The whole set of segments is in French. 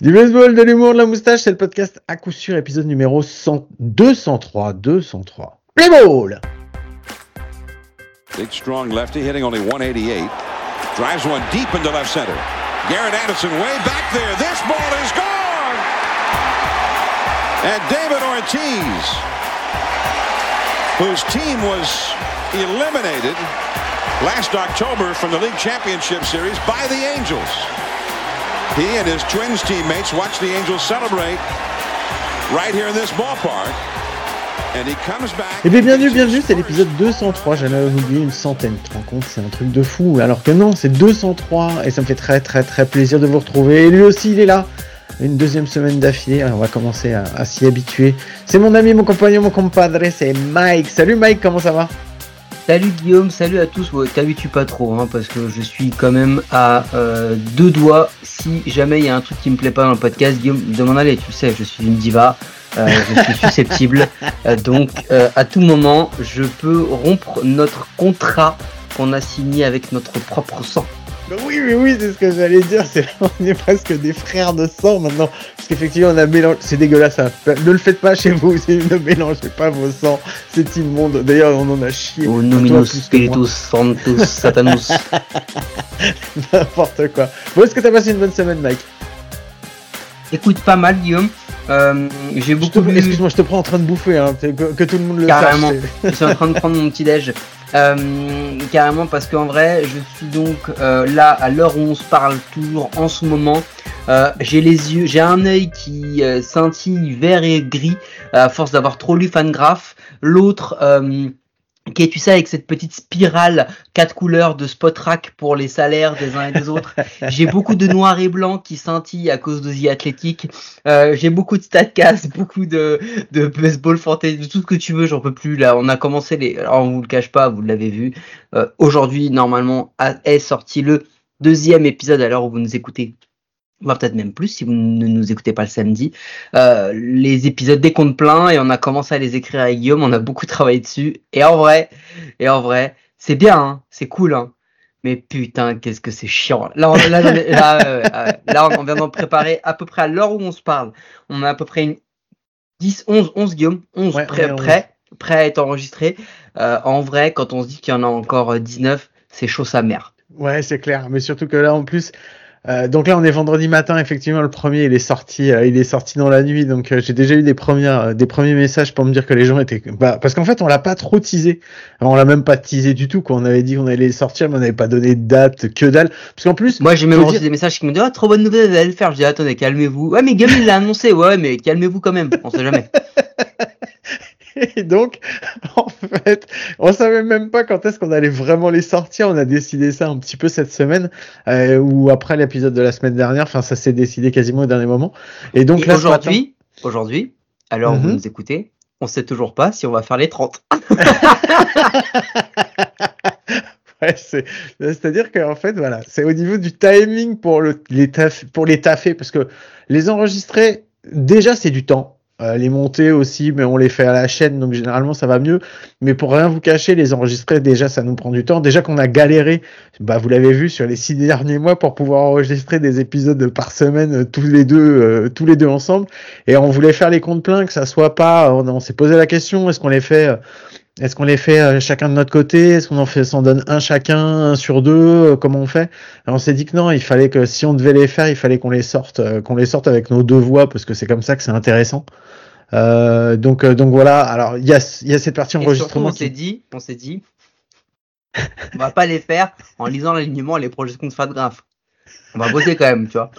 du baseball, de l'humour, de la moustache, c'est le podcast à coup sûr, épisode numéro 100, 203. 203. Play ball! Big strong lefty hitting only 188. Drives one deep into left center. Garrett Anderson way back there. This ball is gone! And David Ortiz, whose team was eliminated last October from the League Championship Series by the Angels. He and his Twins teammates watched the Angels celebrate right here in this ballpark. And he comes back. Eh bien, bienvenue, bienvenue, c'est l'épisode 203. J'en avais oublié une centaine. Tu te rends compte, c'est un truc de fou. Alors que non, c'est 203 et ça me fait très, très, très plaisir de vous retrouver. Et lui aussi, il est là. Une deuxième semaine d'affilée. On va commencer à, à s'y habituer. C'est mon ami, mon compagnon, mon compadre, c'est Mike. Salut Mike, comment ça va? Salut Guillaume, salut à tous. Ouais, T'habitues pas trop, hein, parce que je suis quand même à euh, deux doigts. Si jamais il y a un truc qui me plaît pas dans le podcast, Guillaume, de m'en aller. Tu sais, je suis une diva, euh, je suis susceptible. Euh, donc, à tout moment, je peux rompre notre contrat qu'on a signé avec notre propre sang. Bah Oui, oui, oui, c'est ce que j'allais dire. C'est on est presque des frères de sang maintenant. Parce qu'effectivement, on a mélangé. C'est dégueulasse. hein. Ne le faites pas chez vous. Ne mélangez pas vos sangs. C'est immonde. D'ailleurs, on en a chié. O Toi, Nominus. Spiritus Sanctus Satanus. N'importe quoi. Bon, est-ce que t'as passé une bonne semaine, Mike? Écoute, pas mal Guillaume. Euh, J'ai beaucoup Excuse-moi, je te prends en train de bouffer. Hein. Que, que tout le monde le Carrément. sache. c'est- je suis en train de prendre mon petit déj. Euh, carrément parce qu'en vrai, je suis donc euh, là à l'heure où on se parle toujours en ce moment. Euh, j'ai les yeux, j'ai un œil qui euh, scintille vert et gris à force d'avoir trop lu Fangraph. L'autre euh, qui est, tu sais, avec cette petite spirale quatre couleurs de spot rack pour les salaires des uns et des autres. J'ai beaucoup de noir et blanc qui scintillent à cause de The Athletic. Euh, j'ai beaucoup de statcast, beaucoup de, de baseball fantasy, de tout ce que tu veux, j'en peux plus. Là, on a commencé les. Alors, on vous le cache pas, vous l'avez vu. Euh, Aujourd'hui, normalement, est sorti le deuxième épisode à l'heure où vous nous écoutez. Voire peut-être même plus si vous ne nous écoutez pas le samedi. Euh, les épisodes des comptes pleins et on a commencé à les écrire avec Guillaume. On a beaucoup travaillé dessus. Et en vrai, et en vrai, c'est bien, hein, c'est cool, hein. Mais putain, qu'est-ce que c'est chiant. Là, on, là, là, là, euh, euh, là, on vient d'en préparer à peu près à l'heure où on se parle. On a à peu près une 10, 11, 11 Guillaume, 11 Ouais, prêts, on est prêts, prêts à être enregistrés. Euh, en vrai, quand on se dit qu'il y en a encore euh, 19, c'est chaud sa mère. Ouais, c'est clair. Mais surtout que là, en plus, euh, donc là, on est vendredi matin. Effectivement, le premier, il est sorti, euh, il est sorti dans la nuit. Donc, euh, j'ai déjà eu des premières, des premiers messages pour me dire que les gens étaient, bah, parce qu'en fait, on l'a pas trop teasé. Alors, on l'a même pas teasé du tout. Quoi. On avait dit qu'on allait sortir, mais on n'avait pas donné de date, que dalle. Parce qu'en plus, Moi, j'ai même reçu dire- des messages qui me disent, oh, trop bonne nouvelle, vous allez le faire. Je dis, attendez, calmez-vous. Ouais, mais Guillaume, il l'a annoncé. Ouais, mais calmez-vous quand même. On sait jamais. Et donc, en fait, on savait même pas quand est-ce qu'on allait vraiment les sortir. On a décidé ça un petit peu cette semaine, euh, ou après l'épisode de la semaine dernière. Enfin, ça s'est décidé quasiment au dernier moment. Et donc Et matin- aujourd'hui, aujourd'hui, l'heure où vous Mhm. nous écoutez, on sait toujours pas si on va faire les 30. Ouais, c'est, c'est-à-dire qu'en fait, voilà, c'est au niveau du timing pour le, les taf, pour les taffer, parce que les enregistrer, déjà, c'est du temps. Euh, les monter aussi, mais on les fait à la chaîne, donc généralement ça va mieux. Mais pour rien vous cacher, les enregistrer, déjà, ça nous prend du temps. Déjà qu'on a galéré, bah, vous l'avez vu sur les six derniers mois pour pouvoir enregistrer des épisodes par semaine, euh, tous les deux, euh, tous les deux ensemble. Et on voulait faire les comptes pleins, que ça soit pas, on, on s'est posé la question, est-ce qu'on les fait, est-ce qu'on les fait euh, chacun de notre côté? Est-ce qu'on en fait, s'en donne un chacun, un sur deux? Euh, Comment on fait? Alors, On s'est dit que non, il fallait que si on devait les faire, il fallait qu'on les sorte, euh, qu'on les sorte avec nos deux voix parce que c'est comme ça que c'est intéressant. Euh, donc, donc voilà. Alors il y a, il y a cette partie Et surtout, enregistrement. on s'est dit, on s'est dit, on va pas les faire en lisant l'alignement et les projections de graph. On va bosser quand même, tu vois.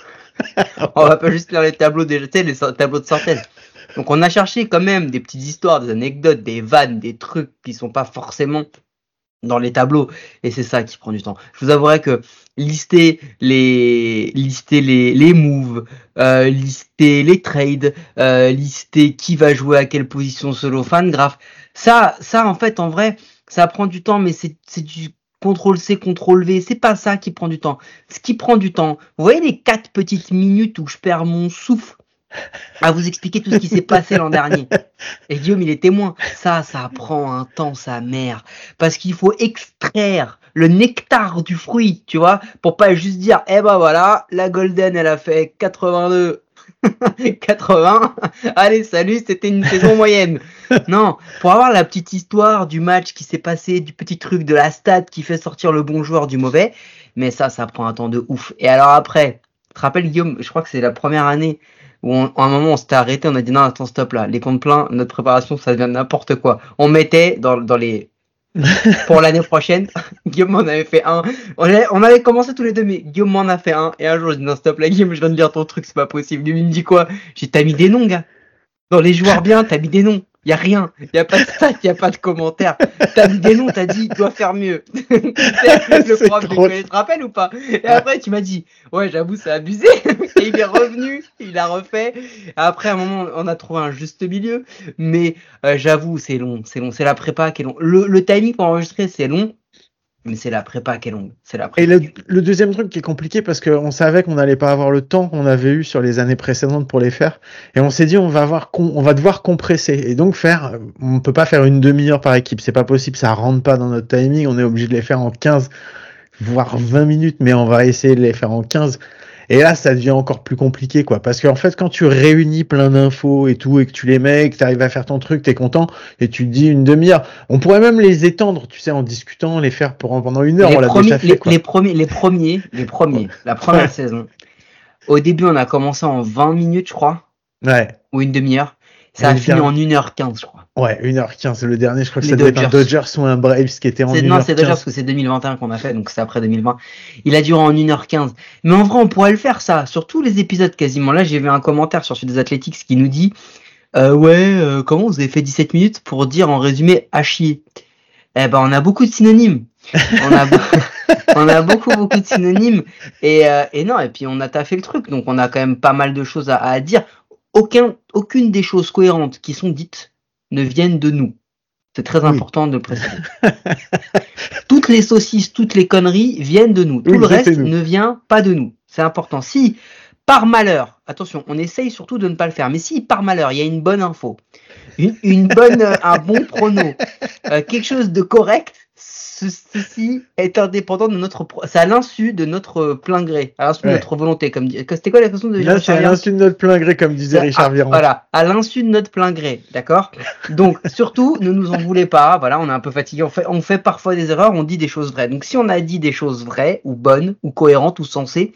On va pas juste lire les tableaux sais, les tableaux de synthèse. Donc on a cherché quand même des petites histoires, des anecdotes, des vannes, des trucs qui sont pas forcément dans les tableaux et c'est ça qui prend du temps. Je vous avouerai que lister les lister les les moves, euh, lister les trades, euh, lister qui va jouer à quelle position solo fan graph, ça ça en fait en vrai ça prend du temps mais c'est c'est du contrôle C contrôle V, c'est pas ça qui prend du temps. Ce qui prend du temps, vous voyez les quatre petites minutes où je perds mon souffle? À vous expliquer tout ce qui s'est passé l'an dernier. Et Guillaume, il est témoin. Ça, ça prend un temps, sa mère. Parce qu'il faut extraire le nectar du fruit, tu vois, pour pas juste dire, eh ben voilà, la Golden, elle a fait 82. 80. Allez, salut, c'était une saison moyenne. Non, pour avoir la petite histoire du match qui s'est passé, du petit truc de la stat qui fait sortir le bon joueur du mauvais. Mais ça, ça prend un temps de ouf. Et alors après, te rappelles, Guillaume, je crois que c'est la première année où à un moment on s'était arrêté, on a dit non, attends, stop là, les comptes pleins, notre préparation, ça devient n'importe quoi. On mettait dans, dans les pour l'année prochaine. Guillaume m'en avait fait un. On avait, on avait, commencé tous les deux, mais Guillaume m'en a fait un. Et un jour, je dis non, stop, là, Guillaume, je viens de dire ton truc, c'est pas possible. Il me dit quoi? J'ai t'as mis des noms, gars. Dans les joueurs bien, t'as mis des noms. Y a rien. Y a pas de stats, y a pas de commentaires. T'as mis des noms, t'as dit, doit faire mieux. le prof, trop... tu te rappelles ou pas? Et après, tu m'as dit, ouais, j'avoue, c'est abusé. Et il est revenu, il a refait. Après, à un moment, on a trouvé un juste milieu. Mais euh, j'avoue, c'est long, c'est long. C'est la prépa qui est long. Le, le timing pour enregistrer, c'est long. Mais c'est la prépa qui est longue. C'est la prépa. Et le, le, deuxième truc qui est compliqué parce qu'on savait qu'on n'allait pas avoir le temps qu'on avait eu sur les années précédentes pour les faire. Et on s'est dit on va avoir on va devoir compresser et donc faire. On peut pas faire une demi-heure par équipe. C'est pas possible. Ça rentre pas dans notre timing. On est obligé de les faire en 15 voire 20 minutes, mais on va essayer de les faire en 15. Et là, ça devient encore plus compliqué, quoi. Parce qu'en fait, quand tu réunis plein d'infos et tout, et que tu les mets, que tu arrives à faire ton truc, t'es content, et tu te dis une demi-heure. On pourrait même les étendre, tu sais, en discutant, les faire pour, pendant une heure. Les, on premiers, déjà fait, les, les, premiers, les premiers, les premiers, la première saison. Au début, on a commencé en 20 minutes, je crois. Ouais. Ou une demi-heure. Ça a fini en 1h15, je crois. Ouais, 1h15. Le dernier, je crois que ça devait être un Dodgers ou un Braves qui était en 1h15. Non, c'est Dodgers parce que c'est 2021 qu'on a fait, donc c'est après 2020. Il a duré en 1h15. Mais en vrai, on pourrait le faire, ça. Sur tous les épisodes quasiment. Là, j'ai vu un commentaire sur celui des Athletics qui nous dit euh, Ouais, euh, comment vous avez fait 17 minutes pour dire en résumé à chier? Eh ben, on a beaucoup de synonymes. on a, on a beaucoup, beaucoup de synonymes. Et, euh, et non, et puis on a taffé le truc. Donc on a quand même pas mal de choses à, à dire aucun, aucune des choses cohérentes qui sont dites ne viennent de nous. C'est très important de le préciser. toutes les saucisses, toutes les conneries viennent de nous. Tout le reste ne vient pas de nous. C'est important. Si, par malheur, attention, on essaye surtout de ne pas le faire, mais si par malheur, il y a une bonne info, une, une bonne, un bon prono, euh, quelque chose de correct, ceci est indépendant de notre, c'est à l'insu de notre plein gré, à l'insu ouais. de notre volonté, comme c'était quoi la façon de dire Là, c'est à l'insu de notre plein gré, comme disait Richard Viron. Voilà, à l'insu de notre plein gré, d'accord? Donc surtout, ne nous en voulez pas. Voilà, on est un peu fatigué. On fait, on fait parfois des erreurs. On dit des choses vraies. Donc si on a dit des choses vraies ou bonnes ou cohérentes ou sensées,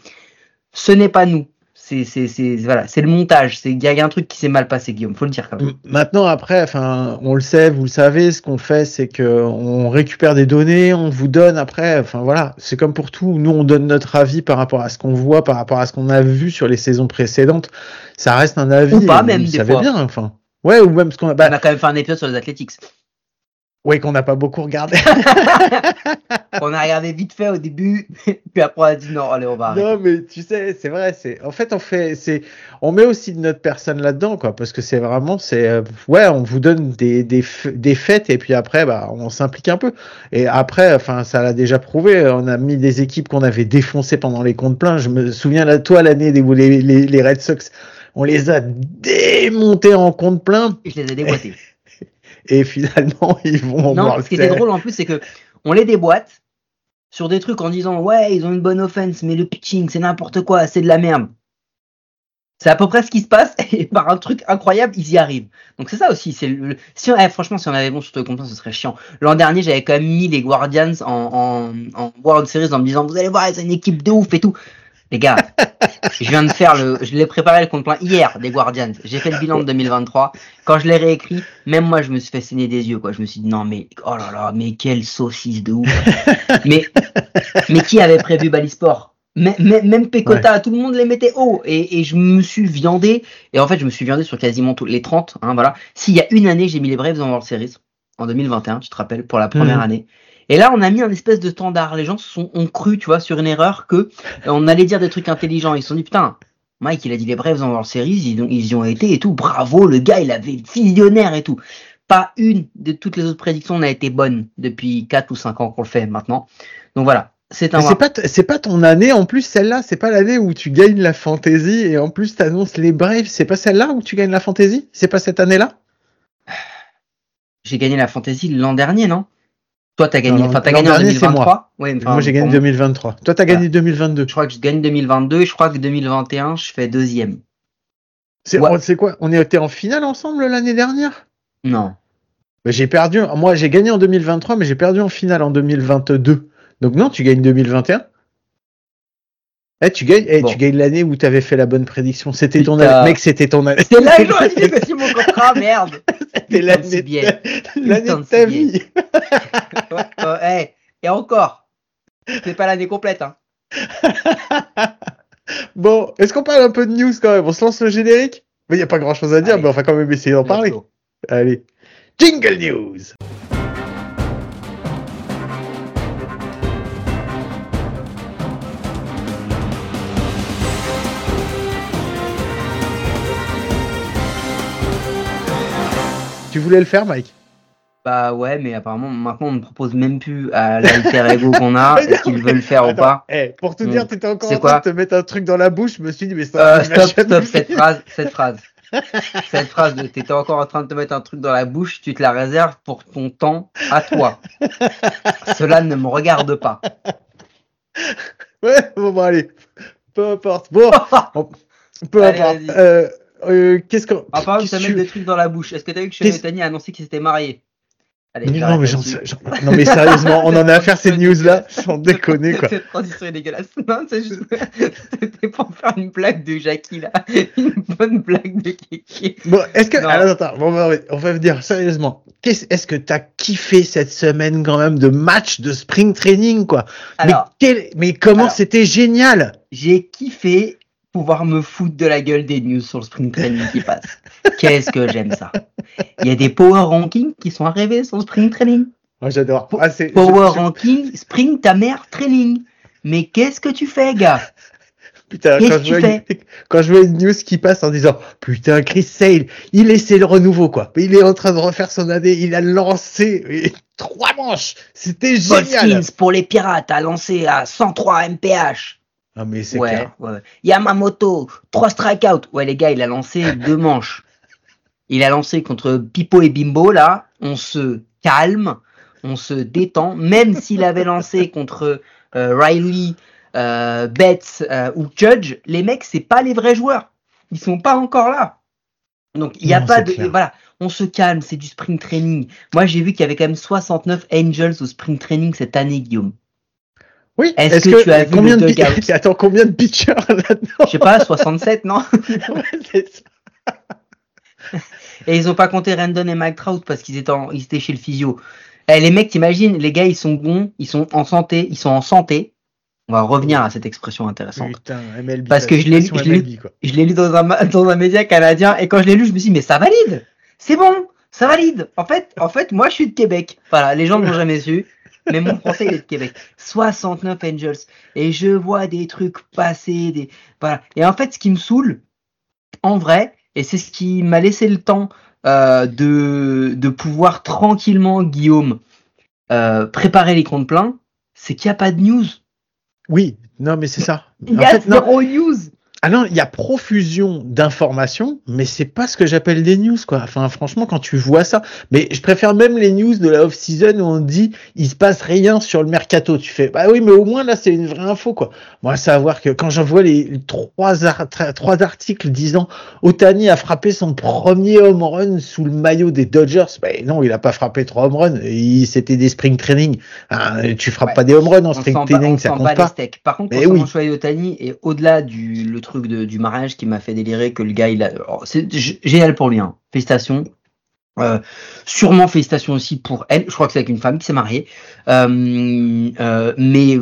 ce n'est pas nous c'est c'est c'est voilà c'est le montage c'est il y a un truc qui s'est mal passé Guillaume faut le dire quand même. Maintenant après enfin on le sait vous le savez ce qu'on fait c'est que on récupère des données on vous donne après enfin voilà c'est comme pour tout nous on donne notre avis par rapport à ce qu'on voit par rapport à ce qu'on a vu sur les saisons précédentes ça reste un avis ou pas même vous des savez fois. bien enfin. Ouais ou même ce qu'on a bah, on a quand même fait un épisode sur les Athletics oui, qu'on n'a pas beaucoup regardé. on a regardé vite fait au début, puis après on a dit non, allez, on va arrêter. Non, mais tu sais, c'est vrai, c'est en fait on fait c'est on met aussi de notre personne là-dedans quoi parce que c'est vraiment c'est euh, ouais, on vous donne des des des faits et puis après bah on s'implique un peu. Et après enfin ça l'a déjà prouvé, on a mis des équipes qu'on avait défoncées pendant les comptes pleins, je me souviens là toi l'année des les, les, les Red Sox, on les a démontés en compte plein. Je les ai déboîtés et finalement ils vont non ce qui était drôle en plus c'est que on les déboîte sur des trucs en disant ouais ils ont une bonne offense mais le pitching c'est n'importe quoi c'est de la merde. C'est à peu près ce qui se passe et par un truc incroyable ils y arrivent. Donc c'est ça aussi c'est le si on, eh, franchement si on avait bon sur le compte ce serait chiant. L'an dernier j'avais quand même mis les Guardians en, en, en World Series en me disant vous allez voir c'est une équipe de ouf et tout. Les gars, je viens de faire le, je l'ai préparé le compte plein hier des Guardians. J'ai fait le bilan de 2023. Quand je l'ai réécrit, même moi, je me suis fait saigner des yeux, quoi. Je me suis dit, non, mais, oh là là, mais quelle saucisse de ouf. mais, mais qui avait prévu Balisport? Même, même Pecota, ouais. tout le monde les mettait haut. Et, et, je me suis viandé. Et en fait, je me suis viandé sur quasiment tous les 30, hein, voilà. S'il y a une année, j'ai mis les Braves en World Series. En 2021, tu te rappelles, pour la première mmh. année. Et là, on a mis un espèce de standard. Les gens sont, ont cru, tu vois, sur une erreur que euh, on allait dire des trucs intelligents. Ils se sont dit, putain, Mike, il a dit les brefs dans leur série, ils, ils y ont été et tout. Bravo, le gars, il avait visionnaire et tout. Pas une de toutes les autres prédictions n'a été bonne depuis 4 ou 5 ans qu'on le fait maintenant. Donc voilà. C'est un c'est pas, c'est pas ton année en plus celle-là, c'est pas l'année où tu gagnes la fantasy et en plus t'annonces les Braves, c'est pas celle-là où tu gagnes la fantasy C'est pas cette année-là? J'ai gagné la fantasy l'an dernier, non? Toi, t'as gagné, enfin, t'as gagné en dernier, c'est 2023. Ouais, enfin, Moi j'ai gagné pour 2023. Toi t'as gagné 2022. Je crois que je gagne 2022 et je crois que 2021, je fais deuxième. C'est Ouais. quoi? On était en finale ensemble l'année dernière? Non. Bah, J'ai perdu, moi j'ai gagné en 2023 mais j'ai perdu en finale en 2022. Donc non, tu gagnes 2021 Eh, tu gagnes, eh, Bon. tu gagnes l'année où t'avais fait la bonne prédiction. C'était ton année. Mec, c'était ton année. C'est là que j'aurais dû négocier mon contrat, merde. C'était l'année de, l'année de de ta vie. Ouais, euh, hey, et encore, c'est pas l'année complète. Hein. Bon, est-ce qu'on parle un peu de news quand même? On se lance le générique? Il n'y a pas grand chose à dire, Allez. mais on va quand même essayer d'en parler. Allez. Jingle News Tu voulais le faire, Mike Bah ouais, mais apparemment maintenant on ne propose même plus à l'alter ego qu'on a. Est-ce qu'ils veulent le faire ou pas eh, Pour Hmm. dire, t'étais encore en train de te mettre un truc dans la bouche, je me suis dit, mais ça euh, Stop, stop, cette phrase, cette phrase. Cette phrase de t'étais encore en train de te mettre un truc dans la bouche, tu te la réserves pour ton temps à toi. Cela ne me regarde pas. Ouais, bon, bon, allez. Peu importe. Bon, on- peu Allez, importe. Euh, euh, Qu'est-ce qu'on. À part de te qu'est-ce que mettre tu- des trucs dans la bouche, est-ce que t'as vu que Shane Tani a annoncé qu'il s'était marié Allez, Mais non, mais, j'en là-dessus. sais- j'en- non, mais sérieusement, on en a à faire ces news-là, sans déconner, quoi. Cette transition est dégueulasse. Non, c'est juste. C'était pour faire une blague de Jackie là. Une bonne blague de Kiki. Bon, est-ce que. Non. Alors, attends, bon, on va dire sérieusement. Qu'est-ce- Est-ce que t'as kiffé cette semaine quand même de match de spring training, quoi? Alors, mais, quel- mais comment alors. c'était génial? J'ai kiffé pouvoir me foutre de la gueule des news sur le spring training qui passe. Qu'est-ce que j'aime ça. Il y a des power rankings qui sont arrivés sur le spring training. Moi, j'adore. Ah, Power je- ranking, spring ta mère training. Mais qu'est-ce que tu fais, gars? Putain, quand que je, tu vois une, quand je vois une news qui passe en disant Putain, Chris Sale, il essaie le renouveau, quoi. Il est en train de refaire son année, il a lancé et trois manches. C'était Paul génial. Skins pour les pirates a lancé à 103 mph. Ah, mais c'est Ouais, clair. ouais. Yamamoto, 3 strikeouts. Ouais, les gars, il a lancé deux manches. Il a lancé contre Pipo et Bimbo, là. On se calme, on se détend. Même s'il avait lancé contre euh, Riley, euh, Betts euh, ou Judge, les mecs, c'est pas les vrais joueurs. Ils sont pas encore là. Donc, il n'y a Non, pas de. clair. Voilà, on se calme, c'est du spring training. Moi, j'ai vu qu'il y avait quand même 69 Angels au spring training cette année, Guillaume. Oui, Est-ce que que, tu as vu combien, le de, Attends, combien de pitchers là-dedans Je sais pas, 67, non Ouais, ça. Et ils ont pas compté Randon et Mike Trout parce qu'ils étaient, en- ils étaient chez le physio. Eh, les mecs, t'imagines, les gars, ils sont bons, ils sont en santé, ils sont en santé. On va revenir à cette expression intéressante. Putain, MLB. Parce que je l'ai lu- passion je l'ai lu- MLB, quoi. Je l'ai lu dans un, ma- dans un média canadien et quand je l'ai lu, je me suis dit, mais ça valide C'est bon, ça valide En fait, en fait, moi, je suis de Québec. Voilà, les gens n'ont jamais su. Mais mon français, il est de Québec. 69 Angels. Et je vois des trucs passer, des, voilà. Et en fait, ce qui me saoule, en vrai, et c'est ce qui m'a laissé le temps euh, de, de pouvoir tranquillement, Guillaume, euh, préparer les comptes pleins, c'est qu'il n'y a pas de news. Oui, non, mais c'est ça. Il En y a fait, non. zéro news. Ah non, il y a profusion d'informations, mais c'est pas ce que j'appelle des news, quoi. Enfin, franchement, quand tu vois ça, mais je préfère même les news de la off-season où on dit il se passe rien sur le mercato. Tu fais, bah oui, mais au moins là, c'est une vraie info, quoi. Moi, savoir que quand j'envoie les, les trois, ar- trois articles disant Otani a frappé son premier home run sous le maillot des Dodgers, bah non, il a pas frappé trois home runs. C'était des spring training. Hein, tu frappes Ouais. pas des home runs en On spring training, ça compte pas les. Par contre, concernant oui. Otani, et au-delà du le truc de- du mariage qui m'a fait délirer que le gars, il a, alors, c'est génial pour lui, hein. félicitations. Euh, sûrement félicitations aussi pour elle. Je crois que c'est avec une femme qui s'est mariée. Euh, euh, mais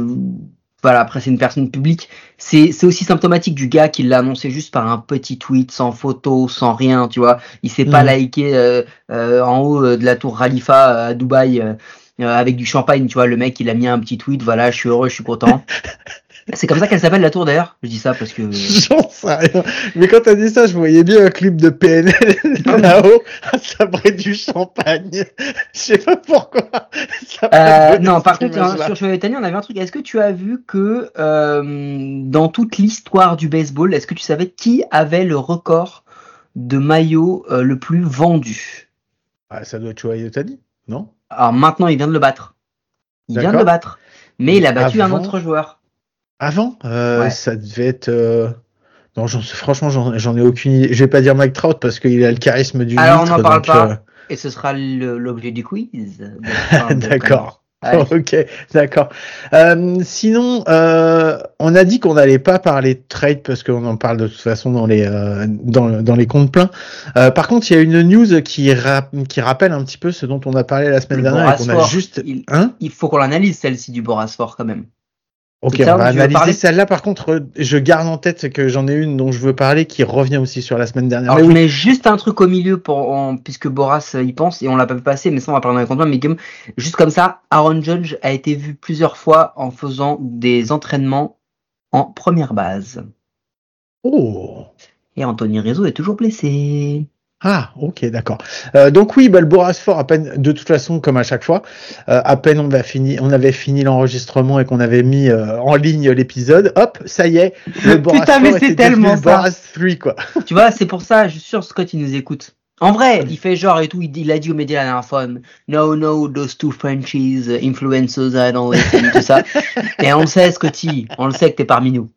voilà, après c'est une personne publique. C'est c'est aussi symptomatique du gars qui l'a annoncé juste par un petit tweet, sans photo, sans rien, tu vois. Il s'est pas Mhm. liké en haut de la tour Khalifa à Dubaï. avec du champagne, tu vois, le mec il a mis un petit tweet, voilà, je suis heureux, je suis content. C'est comme ça qu'elle s'appelle la tour d'ailleurs. Je dis ça parce que. J'en sais rien. Mais quand t'as dit ça, je voyais bien un clip de PNL Ah là-haut à sabrer du champagne. Je sais pas pourquoi. Euh, non, par contre, hein, sur Chevalier Tani, on avait un truc. Est-ce que tu as vu que euh, dans toute l'histoire du baseball, est-ce que tu savais qui avait le record de maillot euh, le plus vendu? Ah, ça doit être Ohtani, non? Alors maintenant, il vient de le battre. Il vient de le battre. Mais il a battu un autre joueur. Avant euh, Ouais. Ça devait être. euh, Non, j'en sais- franchement, j'en ai aucune idée. Je vais pas dire Mike Trout parce qu'il a le charisme du Alors, on n'en parle donc, pas. euh, Et ce sera l'objet du quiz. D'accord. Ok, d'accord. Euh, sinon, euh, on a dit qu'on n'allait pas parler de trade parce qu'on en parle de toute façon dans les euh, dans, dans les comptes pleins. Euh, par contre, il y a une news qui ra- qui rappelle un petit peu ce dont on a parlé la semaine Le dernière et qu'on a juste. il- Hein? Il faut qu'on l'analyse celle-ci du Borasfort quand même. Ok, on va analyser celle-là. Par contre, je garde en tête que j'en ai une dont je veux parler qui revient aussi sur la semaine dernière. Alors, Mais je oui, mets juste un truc au milieu pour, en- puisque Boras euh, y pense et on l'a pas vu passer, mais ça on va parler dans les mais comme, juste comme ça, Aaron Judge a été vu plusieurs fois en faisant des entraînements en première base. Oh. Et Anthony Rizzo est toujours blessé. Ah, ok, d'accord. Euh, donc oui, bah, le Borasfort, à peine, de toute façon, comme à chaque fois, euh, à peine on, va fini, on avait fini l'enregistrement et qu'on avait mis euh, en ligne l'épisode, hop, ça y est, le Borasfort mais c'est tellement ça. Boras 3, quoi. tu vois, c'est pour ça, je suis sûr Scott il nous écoute. En vrai, il fait genre et tout, il, dit- il a dit aux médias la dernière fois, no, no, those two Frenchies, influencers, I don't listen, tout ça. Et on le sait, Scotty, on le sait que t'es parmi nous.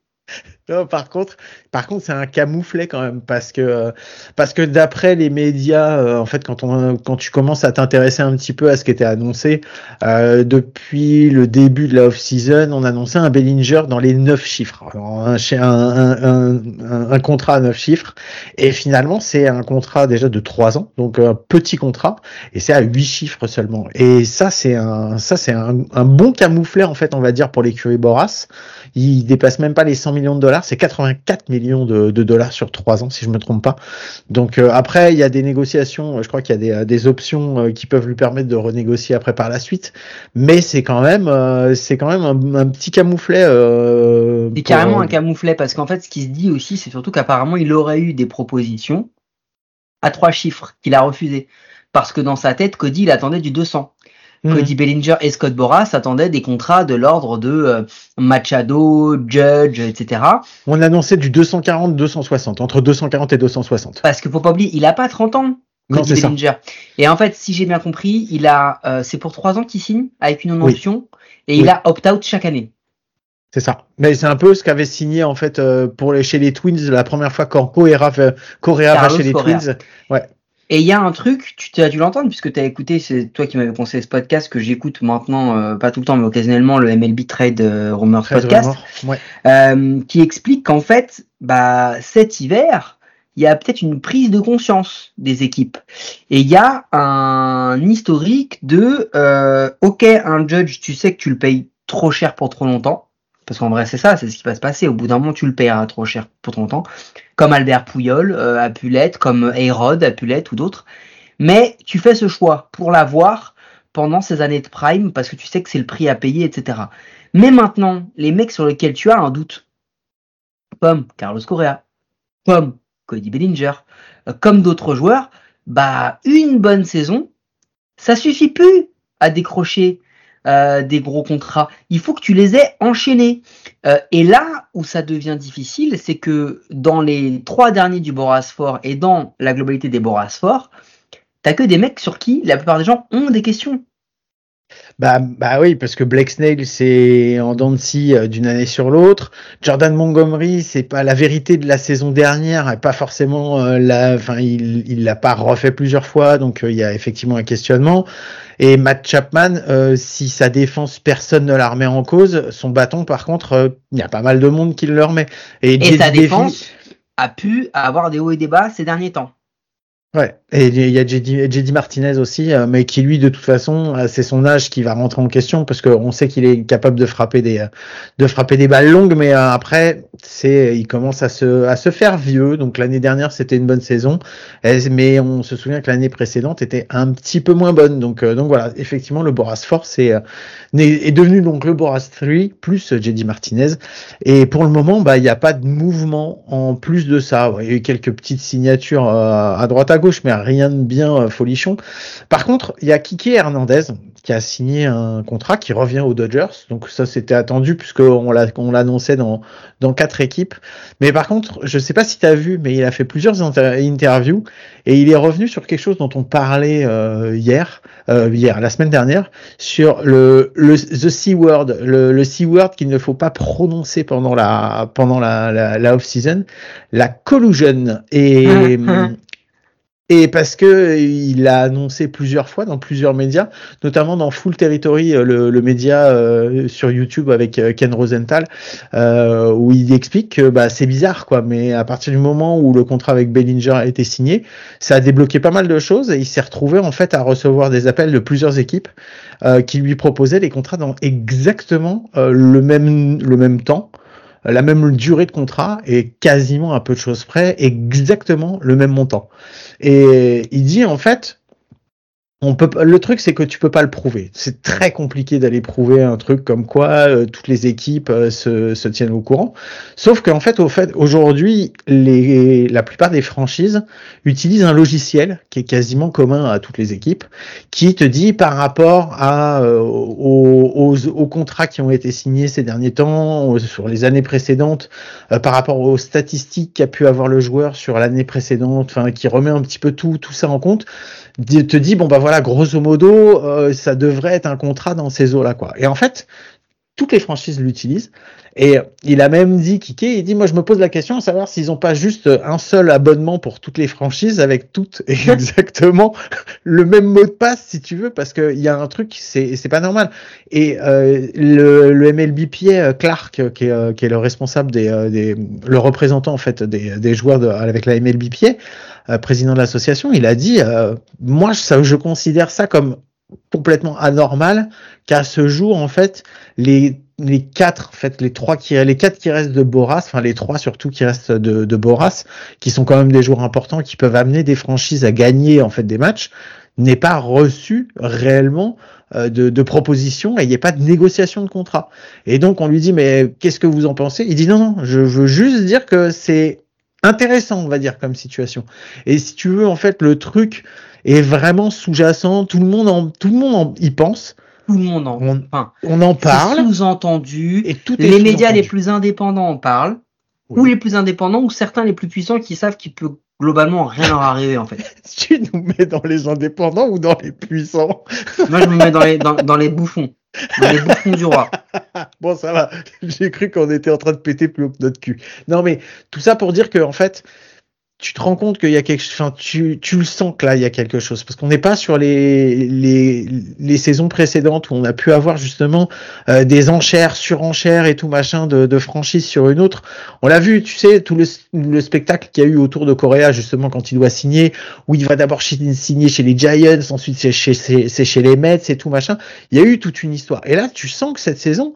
Par contre, par contre, c'est un camouflet quand même parce que parce que d'après les médias, euh, en fait, quand on quand tu commences à t'intéresser un petit peu à ce qui était annoncé euh, depuis le début de la off-season, on annonçait un Bellinger dans les neuf chiffres, un, un, un, un, contrat à neuf chiffres, et finalement c'est un contrat déjà de trois ans, donc un petit contrat, et c'est à huit chiffres seulement. Et ça c'est un ça c'est un, bon camouflet en fait, on va dire pour l'écurie Boras. Il dépasse même pas les 100 millions de dollars, c'est 84 millions de, de dollars sur trois ans, si je me trompe pas. Donc euh, après, il y a des négociations, je crois qu'il y a des, euh, des options euh, qui peuvent lui permettre de renégocier après par la suite, mais c'est quand même, euh, c'est quand même un, un petit camouflet. Euh, C'est carrément euh, un camouflet parce qu'en fait, ce qui se dit aussi, c'est surtout qu'apparemment, il aurait eu des propositions à trois chiffres qu'il a refusé. Parce que dans sa tête, Cody, il attendait du 200. Hmm. Cody Bellinger et Scott Boras attendaient des contrats de l'ordre de euh, Machado, Judge, etc. On annonçait du 240, 260, entre 240 et 260. Parce que faut pas oublier, il a pas 30 ans. Non, Cody ça. Bellinger. Et en fait, si j'ai bien compris, il a, euh, c'est pour trois ans qu'il signe avec une Oui. option et il a opt-out chaque année. C'est ça. Mais c'est un peu ce qu'avait signé en fait euh, pour les, chez les Twins la première fois quand Correa, Correa va chez les Correa. Twins. Et il y a un truc, tu as dû l'entendre puisque tu as écouté, c'est toi qui m'avais conseillé ce podcast que j'écoute maintenant, euh, pas tout le temps, mais occasionnellement, le MLB Trade euh, Rumors Podcast. Ouais. euh, qui explique qu'en fait, bah, cet hiver, il y a peut-être une prise de conscience des équipes. Et il y a un historique de, euh, ok, un judge, tu sais que tu le payes trop cher pour trop longtemps. Parce qu'en vrai, c'est ça, c'est ce qui va se passer. Au bout d'un moment, tu le payeras trop cher pour trop longtemps. Comme Albert Pouyol euh, a comme Hérode a pu ou d'autres. Mais tu fais ce choix pour l'avoir pendant ces années de prime parce que tu sais que c'est le prix à payer, etc. Mais maintenant, les mecs sur lesquels tu as un doute, comme Carlos Correa, comme Cody Bellinger, euh, comme d'autres joueurs, bah une bonne saison, ça suffit plus à décrocher euh, des gros contrats. Il faut que tu les aies enchaînés. Euh, et là où ça devient difficile, c'est que dans les trois derniers du Borasfort et dans la globalité des Borasfort, t'as que des mecs sur qui la plupart des gens ont des questions. Bah, bah oui, parce que Blake Snail, c'est en dents de scie euh, d'une année sur l'autre. Jordan Montgomery, c'est pas la vérité de la saison dernière, et pas forcément euh, la, enfin, il, il l'a pas refait plusieurs fois, donc euh, il y a effectivement un questionnement. Et Matt Chapman, euh, si sa défense, personne ne la remet en cause, son bâton, par contre, il y a pas mal de monde qui le remet. Et Jay sa défense a pu avoir des hauts et des bas ces derniers temps. Ouais, et il y a JD, Martinez aussi, euh, mais qui lui de toute façon, euh, c'est son âge qui va rentrer en question parce qu'on sait qu'il est capable de frapper des de frapper des balles longues, mais euh, après c'est il commence à se à se faire vieux. Donc l'année dernière c'était une bonne saison, mais on se souvient que l'année précédente était un petit peu moins bonne. Donc donc voilà, effectivement le Boras Force est est devenu donc le Boras 3 plus JD Martinez. Et pour le moment, bah il n'y a pas de mouvement en plus de ça. Il y a eu quelques petites signatures à droite à gauche, mais rien de bien euh, folichon. Par contre, il y a Kike Hernandez qui a signé un contrat qui revient aux Dodgers. Donc ça, c'était attendu puisqu'on l'a, on l'annonçait dans, dans quatre équipes. Mais par contre, je sais pas si tu as vu, mais il a fait plusieurs interviews et il est revenu sur quelque chose dont on parlait euh, hier, euh, hier, la semaine dernière, sur le, le the C word, le, le C word qu'il ne faut pas prononcer pendant la pendant la, la, la off season, la collusion. Et hum, et parce que il a annoncé plusieurs fois dans plusieurs médias, notamment dans Full Territory, euh, le, média euh, sur YouTube avec euh, Ken Rosenthal, euh, où il explique que bah, c'est bizarre, quoi. Mais à partir du moment où le contrat avec Bellinger a été signé, ça a débloqué pas mal de choses et il s'est retrouvé en fait à recevoir des appels de plusieurs équipes qui lui proposaient des contrats dans exactement le même le même temps la même durée de contrat et quasiment à peu de choses près, exactement le même montant. Et il dit en fait, on peut le truc c'est que tu peux pas le prouver. C'est très compliqué d'aller prouver un truc comme quoi euh, toutes les équipes euh, se, se, tiennent au courant. Sauf qu'en fait au fait aujourd'hui les la plupart des franchises utilisent un logiciel qui est quasiment commun à toutes les équipes qui te dit par rapport à euh, aux, aux, contrats qui ont été signés ces derniers temps sur les années précédentes par rapport aux statistiques qu'a pu avoir le joueur sur l'année précédente enfin qui remet un petit peu tout tout ça en compte te dit bon bah voilà grosso modo euh, ça devrait être un contrat dans ces eaux là quoi. Et en fait toutes les franchises l'utilisent et il a même dit Kike il dit moi je me pose la question à savoir s'ils ont pas juste un seul abonnement pour toutes les franchises avec toutes exactement le même mot de passe si tu veux parce qu'il y a un truc c'est c'est pas normal. Et euh, le, le MLB Pied euh, Clark qui est, qui est le responsable des, des le représentant en fait des, des joueurs de, avec la MLB Pied euh, président de l'association, il a dit euh, moi ça, je considère ça comme complètement anormal qu'à ce jour en fait les les quatre en fait les trois qui les quatre qui restent de Boras enfin les trois surtout qui restent de, de Boras qui sont quand même des joueurs importants qui peuvent amener des franchises à gagner en fait des matchs n'est pas reçu réellement euh, de, de proposition et il n'y a pas de négociation de contrat et donc on lui dit mais qu'est-ce que vous en pensez? Il dit non non je veux juste dire que c'est intéressant, on va dire, comme situation. Et si tu veux, en fait, le truc est vraiment sous-jacent. Tout le monde en, tout le monde y pense. Tout le monde en, on, enfin, on en parle. Sous-entendu. Et tout les médias les plus indépendants en parlent. Ou les plus indépendants, ou certains les plus puissants qui savent qu'il peut globalement rien leur arriver en fait. tu nous mets dans les indépendants ou dans les puissants? Moi je me mets dans les, dans, dans les bouffons. Dans les bouffons du roi. bon, ça va. J'ai cru qu'on était en train de péter plus haut que notre cul. Non, mais tout ça pour dire que, en fait, tu te rends compte qu'il y a quelque enfin tu, tu le sens que là il y a quelque chose. Parce qu'on n'est pas sur les, les les saisons précédentes où on a pu avoir justement euh, des enchères surenchères et tout machin de, de franchise sur une autre. On l'a vu tu sais tout le, le spectacle qu'il y a eu autour de Correa justement quand il doit signer où il va d'abord signer chez les Giants ensuite c'est chez c'est chez les Mets et tout machin. Il y a eu toute une histoire. Et là tu sens que cette saison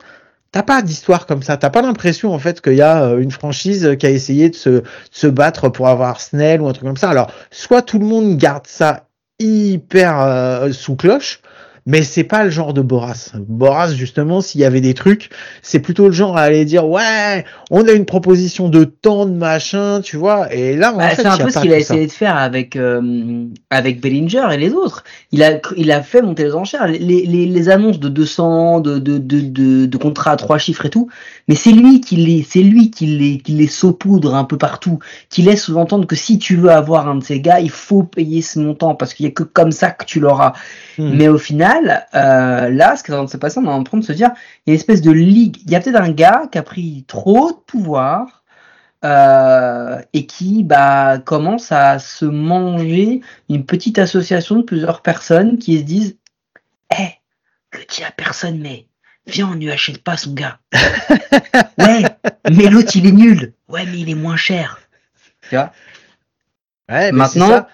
T'as pas d'histoire comme ça. T'as pas l'impression en fait qu'il y a euh, une franchise qui a essayé de se, se battre pour avoir Snell ou un truc comme ça. Alors, soit tout le monde garde ça hyper euh, sous cloche, mais c'est pas le genre de Boras. Boras, justement, s'il y avait des trucs, c'est plutôt le genre à aller dire ouais, on a une proposition de temps de machin, tu vois. Et là, bah, c'est un peu ce qu'il a essayé de faire avec euh, avec Bellinger et les autres. Il a il a fait monter les enchères, les, les, les annonces de 200, de de de de, de contrats à trois chiffres et tout. Mais c'est lui qui les c'est lui qui les qui les saupoudre un peu partout, qui laisse sous-entendre que si tu veux avoir un de ces gars, il faut payer ce montant parce qu'il y a que comme ça que tu l'auras. Hmm. Mais au final, euh, là, ce qui est en train de se passer, on est en train de se dire, il y a une espèce de ligue. Il y a peut-être un gars qui a pris trop de pouvoir euh, et qui bah, commence à se manger une petite association de plusieurs personnes qui se disent Eh, le dis à personne, mais viens, on ne lui achète pas son gars. ouais, mais l'autre, il est nul. Ouais, mais il est moins cher. Tu vois? Ouais, Maintenant,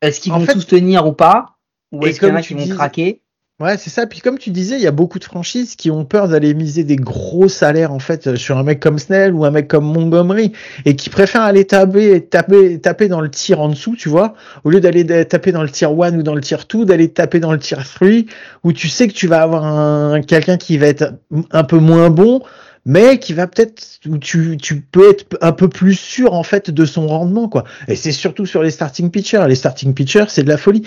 Est-ce qu'ils vont tous tenir ou pas? Ou est-ce qu'il y en a qui vont craquer? Ouais, c'est ça. Puis comme tu disais, il y a beaucoup de franchises qui ont peur d'aller miser des gros salaires en fait sur un mec comme Snell ou un mec comme Montgomery et qui préfèrent aller taper, taper, taper dans le tir en dessous, tu vois, au lieu d'aller taper dans le tir 1 ou dans le tir 2, d'aller taper dans le tir 3 où tu sais que tu vas avoir un quelqu'un qui va être un peu moins bon mais qui va peut-être tu, tu peux être un peu plus sûr en fait de son rendement quoi. Et c'est surtout sur les starting pitchers. Les starting pitchers, c'est de la folie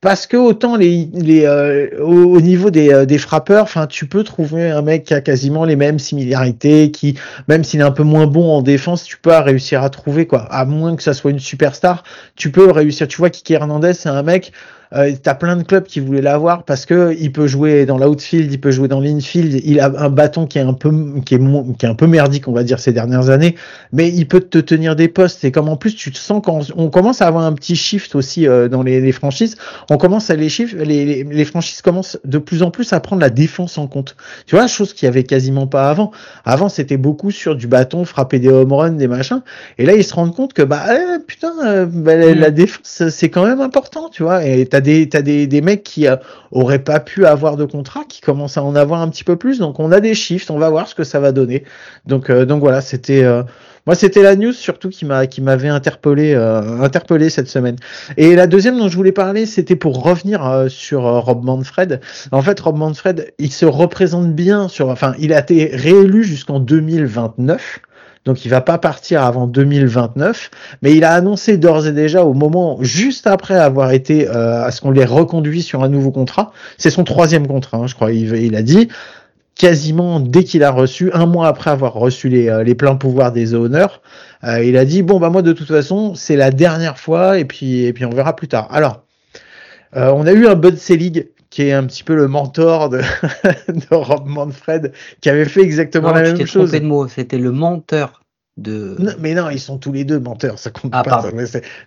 parce que autant les, les euh, au, niveau des, euh, des frappeurs, enfin tu peux trouver un mec qui a quasiment les mêmes similarités, qui même s'il est un peu moins bon en défense, tu peux réussir à trouver quoi. À moins que ça soit une superstar, tu peux réussir. Tu vois, Kiki Hernandez, c'est un mec euh, T'as plein de clubs qui voulaient l'avoir parce que il peut jouer dans l'outfield, il peut jouer dans l'infield. Il a un bâton qui est un peu qui est, qui est un peu merdique, on va dire ces dernières années, mais il peut te tenir des postes. Et comme en plus tu te sens quand on commence à avoir un petit shift aussi euh, dans les, les, franchises, on commence à les chiffres, les, les, franchises commencent de plus en plus à prendre la défense en compte. Tu vois, chose qu'il y avait quasiment pas avant. Avant c'était beaucoup sur du bâton, frapper des home runs, des machins. Et là ils se rendent compte que bah eh, putain, euh, bah, la mm. défense c'est quand même important, tu vois. Et t'as des, t'as des, mecs qui euh, auraient pas pu avoir de contrat, qui commencent à en avoir un petit peu plus. Donc on a des shifts, on va voir ce que ça va donner. Donc, euh, voilà, c'était, euh, moi c'était la news surtout qui m'a, qui m'avait interpellé, interpellé cette semaine. Et la deuxième dont je voulais parler, c'était pour revenir sur Rob Manfred. En fait, Rob Manfred, il se représente bien sur, enfin, il a été réélu jusqu'en 2029 donc il va pas partir avant 2029, mais il a annoncé d'ores et déjà au moment juste après avoir été euh, à ce qu'on les reconduit sur un nouveau contrat, c'est son troisième contrat, hein, je crois. Il, a dit quasiment dès qu'il a reçu, un mois après avoir reçu les, euh, les pleins pouvoirs des honneurs, euh, il a dit bon bah moi de toute façon c'est la dernière fois et puis et puis on verra plus tard. Alors on a eu un Bud Selig qui est un petit peu le mentor de, de Rob Manfred, qui avait fait exactement la même chose. de mot, c'était le menteur. De... mais non, ils sont tous les deux menteurs, ça compte ah, pas.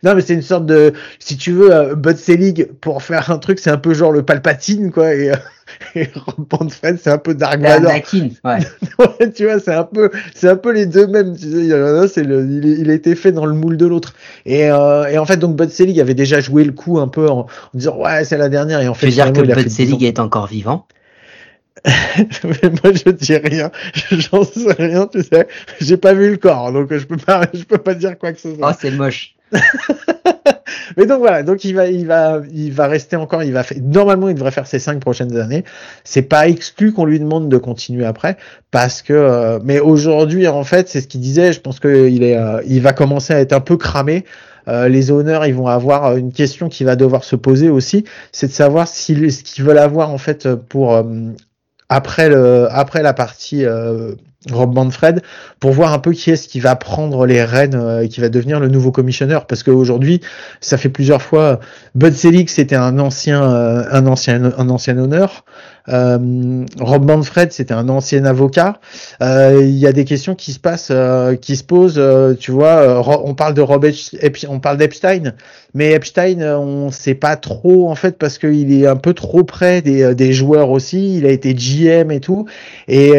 non, mais c'est une sorte de, si tu veux, euh, Bud Selig pour faire un truc, c'est un peu genre le Palpatine, quoi. Et, euh, et Rob c'est un peu Dark Vador. ouais. tu vois, c'est un peu, c'est un peu les deux mêmes. Tu sais, c'est le, il, a été fait dans le moule de l'autre. Et, euh, et en fait, donc Bud Selig avait déjà joué le coup un peu en, disant ouais, c'est la dernière. Et en fait, tu veux dire que Bud Selig est encore vivant? moi je dis rien, j'en sais rien, tu sais. J'ai pas vu le corps, donc je peux pas, je peux pas dire quoi que ce soit. Oh, c'est moche. Mais donc voilà, donc il va, il va, il va rester encore. Il va faire, normalement, il devrait faire ses cinq prochaines années. C'est pas exclu qu'on lui demande de continuer après, parce que. Euh, mais aujourd'hui, en fait, c'est ce qu'il disait. Je pense qu'il est, euh, il va commencer à être un peu cramé. Euh, les honneurs, ils vont avoir une question qui va devoir se poser aussi, c'est de savoir si ce qu'ils veulent avoir en fait pour après le après la partie euh, Rob Manfred pour voir un peu qui est-ce qui va prendre les rênes euh, et qui va devenir le nouveau commissionneur. Parce qu'aujourd'hui ça fait plusieurs fois Bud Selig c'était un ancien euh, un ancien un ancien honneur Rob Manfred, c'était un ancien avocat. Euh, il y a des questions qui se passent, euh, qui se posent. tu vois, on parle de Rob on parle d'Epstein, mais Epstein, on sait pas trop en fait parce qu'il est un peu trop près des, des, joueurs aussi. Il a été GM et tout, et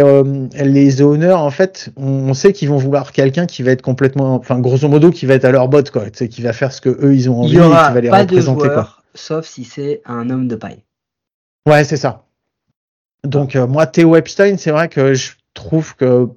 les owners en fait, on, sait qu'ils vont vouloir quelqu'un qui va être complètement, enfin grosso modo, qui va être à leur botte quoi, qui va faire ce que eux ils ont envie, et qui va les représenter quoi. Sauf si c'est un homme de paille. Ouais, c'est ça. Donc euh, moi, Theo Epstein, c'est vrai que je trouve que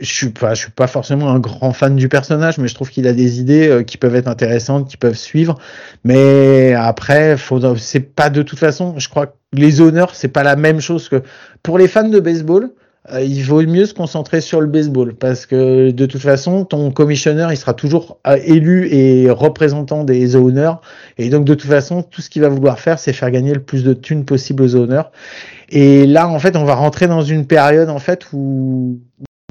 je suis pas, je suis pas forcément un grand fan du personnage, mais je trouve qu'il a des idées euh, qui peuvent être intéressantes, qui peuvent suivre. Mais après, c'est pas de toute façon. Je crois que les honneurs, c'est pas la même chose que pour les fans de baseball. Euh, il vaut mieux se concentrer sur le baseball parce que de toute façon, ton commissionneur, il sera toujours élu et représentant des owners. Et donc, de toute façon, tout ce qu'il va vouloir faire, c'est faire gagner le plus de thunes possible aux owners. Et là, en fait, on va rentrer dans une période en fait où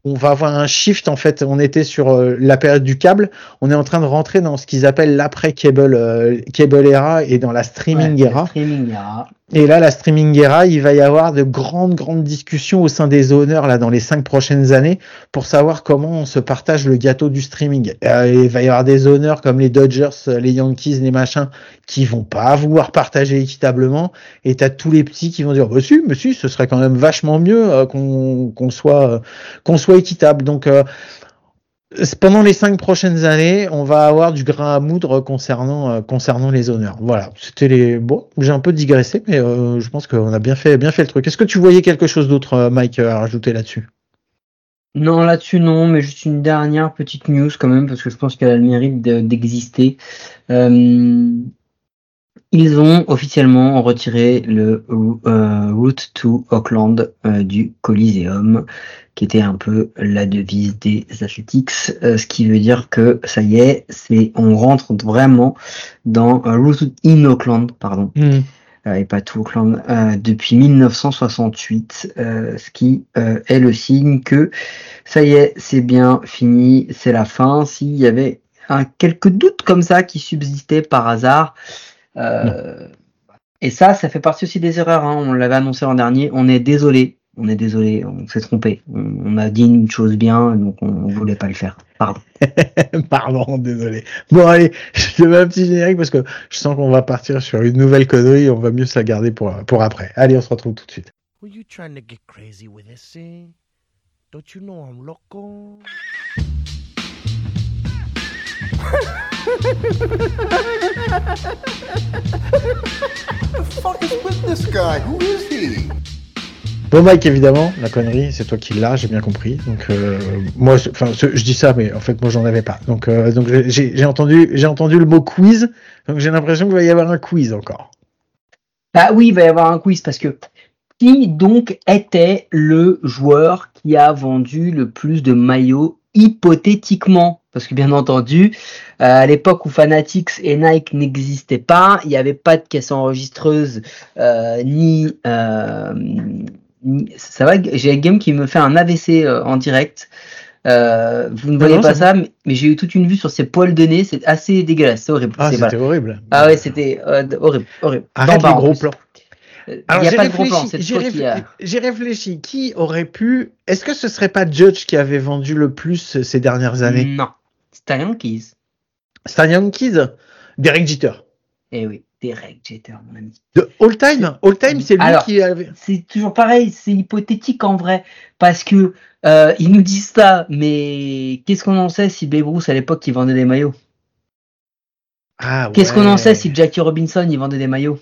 on va avoir un shift en fait. On était sur euh, la période du câble, on est en train de rentrer dans ce qu'ils appellent l'après cable euh, cable era et dans la streaming era. Streaming era. Et là, la streaming era, il va y avoir de grandes, grandes discussions au sein des honneurs là dans les cinq prochaines années pour savoir comment on se partage le gâteau du streaming. Euh, il va y avoir des honneurs comme les Dodgers, les Yankees, les machins qui vont pas vouloir partager équitablement. Et t'as tous les petits qui vont dire, bah si, ce serait quand même vachement mieux qu'on qu'on soit qu'on soit équitable. Donc pendant les cinq prochaines années, on va avoir du grain à moudre concernant euh, les honneurs. Voilà, c'était les. Bon, j'ai un peu digressé, mais euh, je pense qu'on a bien fait bien fait le truc. Est-ce que tu voyais quelque chose d'autre, euh, Mike, à rajouter là-dessus? Non, là-dessus non, mais juste une dernière petite news quand même parce que je pense qu'elle a le mérite d'exister. Ils ont officiellement retiré le Route to Auckland du Coliseum qui était un peu la devise des Athletics, euh, ce qui veut dire que ça y est, c'est on rentre vraiment dans euh, in Auckland, pardon, hmm. euh, et pas tout Auckland, depuis 1968, ce qui est le signe que ça y est, c'est bien fini, c'est la fin. S'il y avait un, quelques doutes comme ça qui subsistaient par hasard. Et ça, ça fait partie aussi des erreurs. Hein. On l'avait annoncé l'an dernier. On est désolé on est désolé, on s'est trompé. On, a dit une chose bien, donc on, ne voulait pas le faire. Pardon. Pardon, désolé. Bon, allez, je te mets un petit générique parce que je sens qu'on va partir sur une nouvelle connerie. On va mieux se la garder pour, pour après. Allez, on se retrouve tout de suite. Were you trying to get crazy with this Don't you know I'm loco? Bon Mike évidemment, la connerie, c'est toi qui l'as, j'ai bien compris. Donc euh, moi, je dis ça, mais en fait moi j'en avais pas. Donc euh, j'ai entendu j'ai entendu le mot quiz, donc j'ai l'impression qu'il va y avoir un quiz encore. Bah oui, il va y avoir un quiz parce que qui donc était le joueur qui a vendu le plus de maillots hypothétiquement? Parce que bien entendu, euh, à l'époque où Fanatics et Nike n'existaient pas, il n'y avait pas de caisse enregistreuse ni ça va, j'ai Game qui me fait un AVC euh, en direct. Euh, vous ne voyez pas ça, mais, j'ai eu toute une vue sur ses poils de nez, c'est assez dégueulasse, c'est horrible. Ah, c'était horrible. Ah ouais, c'était euh, horrible, horrible. Arrête les gros plans. Alors, j'ai réfléchi, j'ai réfléchi, qui aurait pu. Est-ce que ce serait pas Judge qui avait vendu le plus ces dernières années? Non, Stan Yankees. Stan Yankees Derek Jeter. Eh oui. Derek Jeter, mon ami. De all time All time, c'est lui qui avait. C'est toujours pareil, c'est hypothétique en vrai, parce que euh, ils nous disent ça, mais qu'est-ce qu'on en sait si Babe Ruth à l'époque il vendait des maillots? Ah, Qu'est-ce qu'on en sait si Jackie Robinson il vendait des maillots?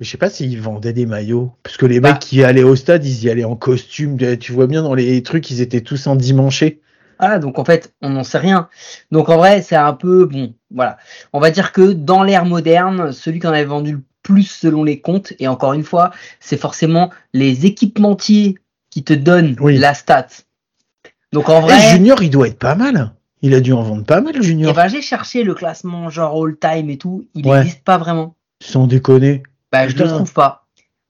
Je sais pas s'ils vendaient des maillots. Parce que les mecs bah. qui allaient au stade, ils y allaient en costume. Tu vois bien dans les trucs, ils étaient tous endimanchés. Ah, donc en fait, on n'en sait rien. Donc en vrai, c'est un peu bon. Voilà. On va dire que dans l'ère moderne, celui qui en avait vendu le plus selon les comptes, et encore une fois, c'est forcément les équipementiers qui te donnent la stat. Donc en vrai. Junior, il doit être pas mal. Il a dû en vendre pas mal, Junior. Et eh ben, j'ai cherché le classement genre all time et tout. Il n'existe pas vraiment. Sans déconner. Bah, je le trouve pas.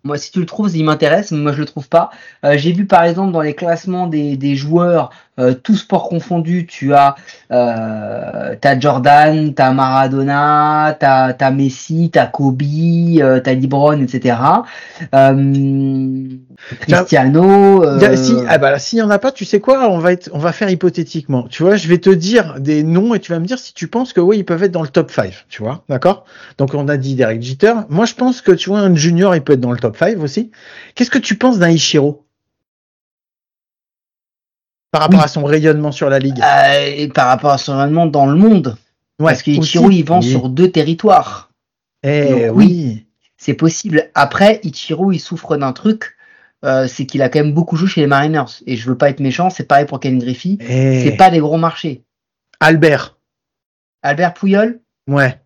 Moi, si tu le trouves, il m'intéresse, mais moi je le trouve pas. Euh, j'ai vu par exemple dans les classements des, des joueurs, euh, tous sports confondus, tu as, euh, as Jordan, tu as Maradona, tu as, as, Messi, tu as Kobe, euh, tu as LeBron, etc. Euh, Cristiano. Euh... Si, ah bah, s'il y en a pas, tu sais quoi On va être, on va faire hypothétiquement. Tu vois, je vais te dire des noms et tu vas me dire si tu penses que oui, ils peuvent être dans le top 5. Tu vois, d'accord? Donc on a dit Derek Jeter. Moi, je pense que tu vois un junior, il peut être dans le top 5 aussi. Qu'est-ce que tu penses d'un Ichiro par rapport à son rayonnement sur la ligue euh, et Par rapport à son rayonnement dans le monde. Ouais, Parce qu'Ichiro, il vend sur deux territoires. Eh oui. C'est possible. Après, Ichiro, il souffre d'un truc euh, c'est qu'il a quand même beaucoup joué chez les Mariners. Et je veux pas être méchant, c'est pareil pour Ken Griffey. Eh. C'est pas des gros marchés. Albert. Albert Pouyol Ouais.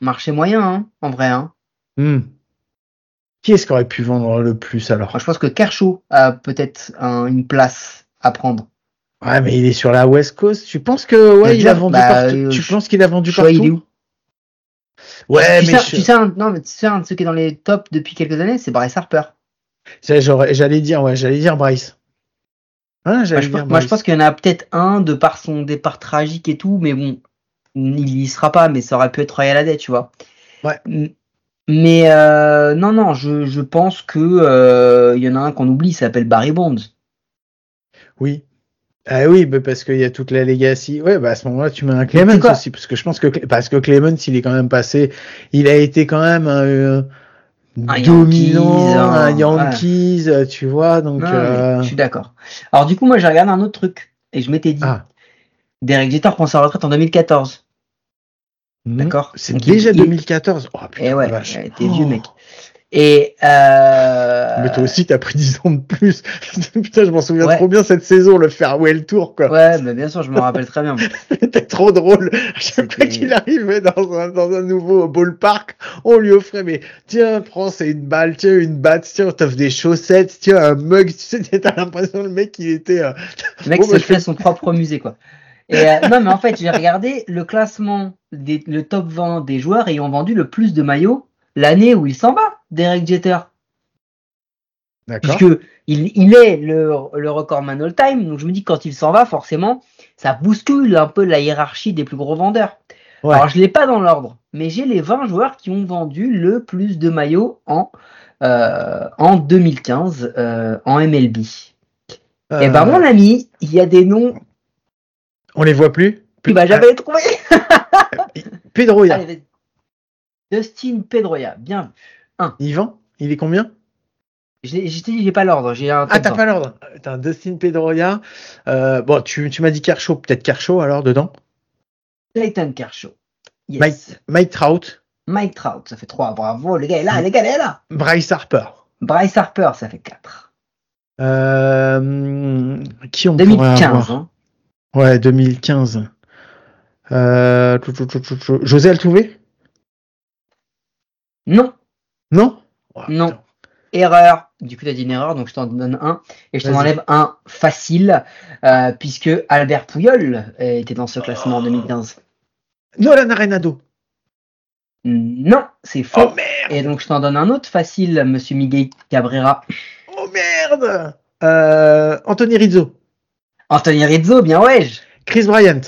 Marché moyen, hein, en vrai. Hein. Hmm. Qui est-ce qui aurait pu vendre le plus alors? Je pense que Kershaw a peut-être une place à prendre. Ouais, mais il est sur la West Coast. Tu penses que ouais, il a vendu bah, partout? euh, Tu penses qu'il a vendu partout? Il est où Ouais, mais tu sais, non, mais tu sais, un de ceux qui est dans les tops depuis quelques années, c'est Bryce Harper. J'allais dire, ouais, j'allais dire Bryce. Hein, moi, je, pense qu'il y en a peut-être un de par son départ tragique et tout, mais bon, il y sera pas, mais ça aurait pu être Royal Adé, tu vois. Ouais. Mais euh, non, non, je, je pense que euh, il y en a un qu'on oublie, il s'appelle Barry Bonds. Oui. Ah oui, bah parce qu'il y a toute la legacy. Ouais, bah à ce moment-là, tu mets un Clemens aussi, parce que je pense que parce que Clemens, il est quand même passé, il a été quand même un, un dominant, un Yankees, tu vois, donc. Euh, je suis d'accord. Alors du coup, moi, j'ai regardé un autre truc et je m'étais dit, ah. Derek Jeter prend sa retraite en 2014. D'accord. C'est déjà il- 2014. Oh putain, Et ouais, vache. ouais, vieux mec. Et euh... Mais toi aussi, t'as pris 10 ans de plus. Putain, je m'en souviens Ouais. trop bien cette saison, le farewell tour, quoi. Ouais, mais bien sûr, je me rappelle très bien. C'était trop drôle. Chaque fois qu'il arrivait dans un, dans un nouveau ballpark, on lui offrait, mais tiens, prends, c'est une balle, tiens, une batte, tiens, on t'offre des chaussettes, tiens, un mug. Tu sais, t'as l'impression, le mec, il était, euh, Le mec Bon, se bah, je fait son propre musée, quoi. Et euh, non, mais en fait, j'ai regardé le classement, des, le top 20 des joueurs ayant vendu le plus de maillots l'année où il s'en va, Derek Jeter. d'accord. Puisque il, il est le, le recordman all-time, donc je me dis que quand il s'en va, forcément, ça bouscule un peu la hiérarchie des plus gros vendeurs. Ouais. Alors, je l'ai pas dans l'ordre, mais j'ai les 20 joueurs qui ont vendu le plus de maillots en, euh, en 2015 euh, en MLB. Et ben, Euh, mon ami, il y a des noms on les voit plus? que bah, j'avais trouvé. Pedroia. Allez. Dustin Pedroia, bien vu. Yvan, il est combien? T'ai dit, j'ai pas l'ordre, j'ai un Ah, t'as 20. pas l'ordre. T'as un Dustin Pedroia. Euh, bon, tu, tu m'as dit Kershaw, peut-être Kershaw alors dedans? Clayton Kershaw. Yes. Mike, Mike Trout, Mike Trout, ça fait 3. Bravo, le gars est là, le gars est là. Bryce Harper. Bryce Harper, ça fait 4. Euh, qui on pourrait 2015. avoir? Hein. Ouais, 2015. Euh. José Altuve? Non, Non Oh, Non. putain. erreur. Du coup, tu as dit une erreur, donc je t'en donne un. Et je t'en enlève un facile, euh, puisque Albert Pouyol euh, était dans ce classement en 2015. Nolan Arenado. Non, c'est faux. Oh merde Et donc, je t'en donne un autre facile, monsieur Miguel Cabrera. Oh merde euh, Anthony Rizzo. Anthony Rizzo, bien ouais. Chris Bryant.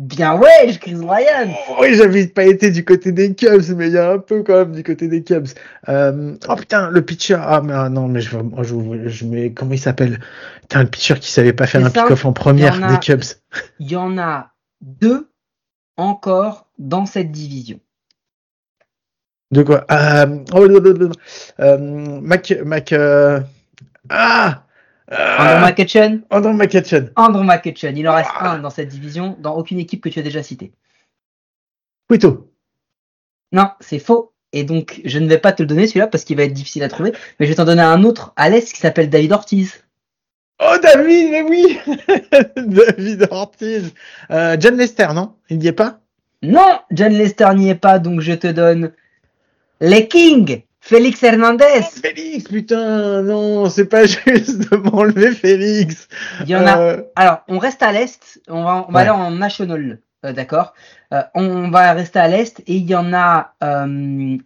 Bien ouais, Chris Ryan. Oui, j'avais pas été du côté des Cubs, mais il y a un peu quand même du côté des Cubs. Euh, oh putain, le pitcher. Ah mais ah, non, mais je, moi, je, je mets comment il s'appelle? Putain, le pitcher qui savait pas faire un pick-off en première en a- des Cubs. Il y en a deux encore dans cette division. De quoi? Euh, oh, euh, Mac, Mac, euh, ah, Andrew ah McCutcheon. Andrew McCutcheon. Andrew McCutcheon. Il en reste Ah. un dans cette division, dans aucune équipe que tu as déjà citée. Cueto. Non, c'est faux. Et donc, je ne vais pas te le donner celui-là parce qu'il va être difficile à trouver. Mais je vais t'en donner un autre à l'Est qui s'appelle David Ortiz. Oh David, mais oui David Ortiz. Euh, John Lester, non? Il n'y est pas? Non, John Lester n'y est pas, donc je te donne les Kings. Félix Hernandez. Félix, putain, non, c'est pas juste de m'enlever Félix. Il y en a. Euh, Alors, on reste à l'Est. On va, on va aller en National. euh, D'accord Euh, On va rester à l'Est et il y en a un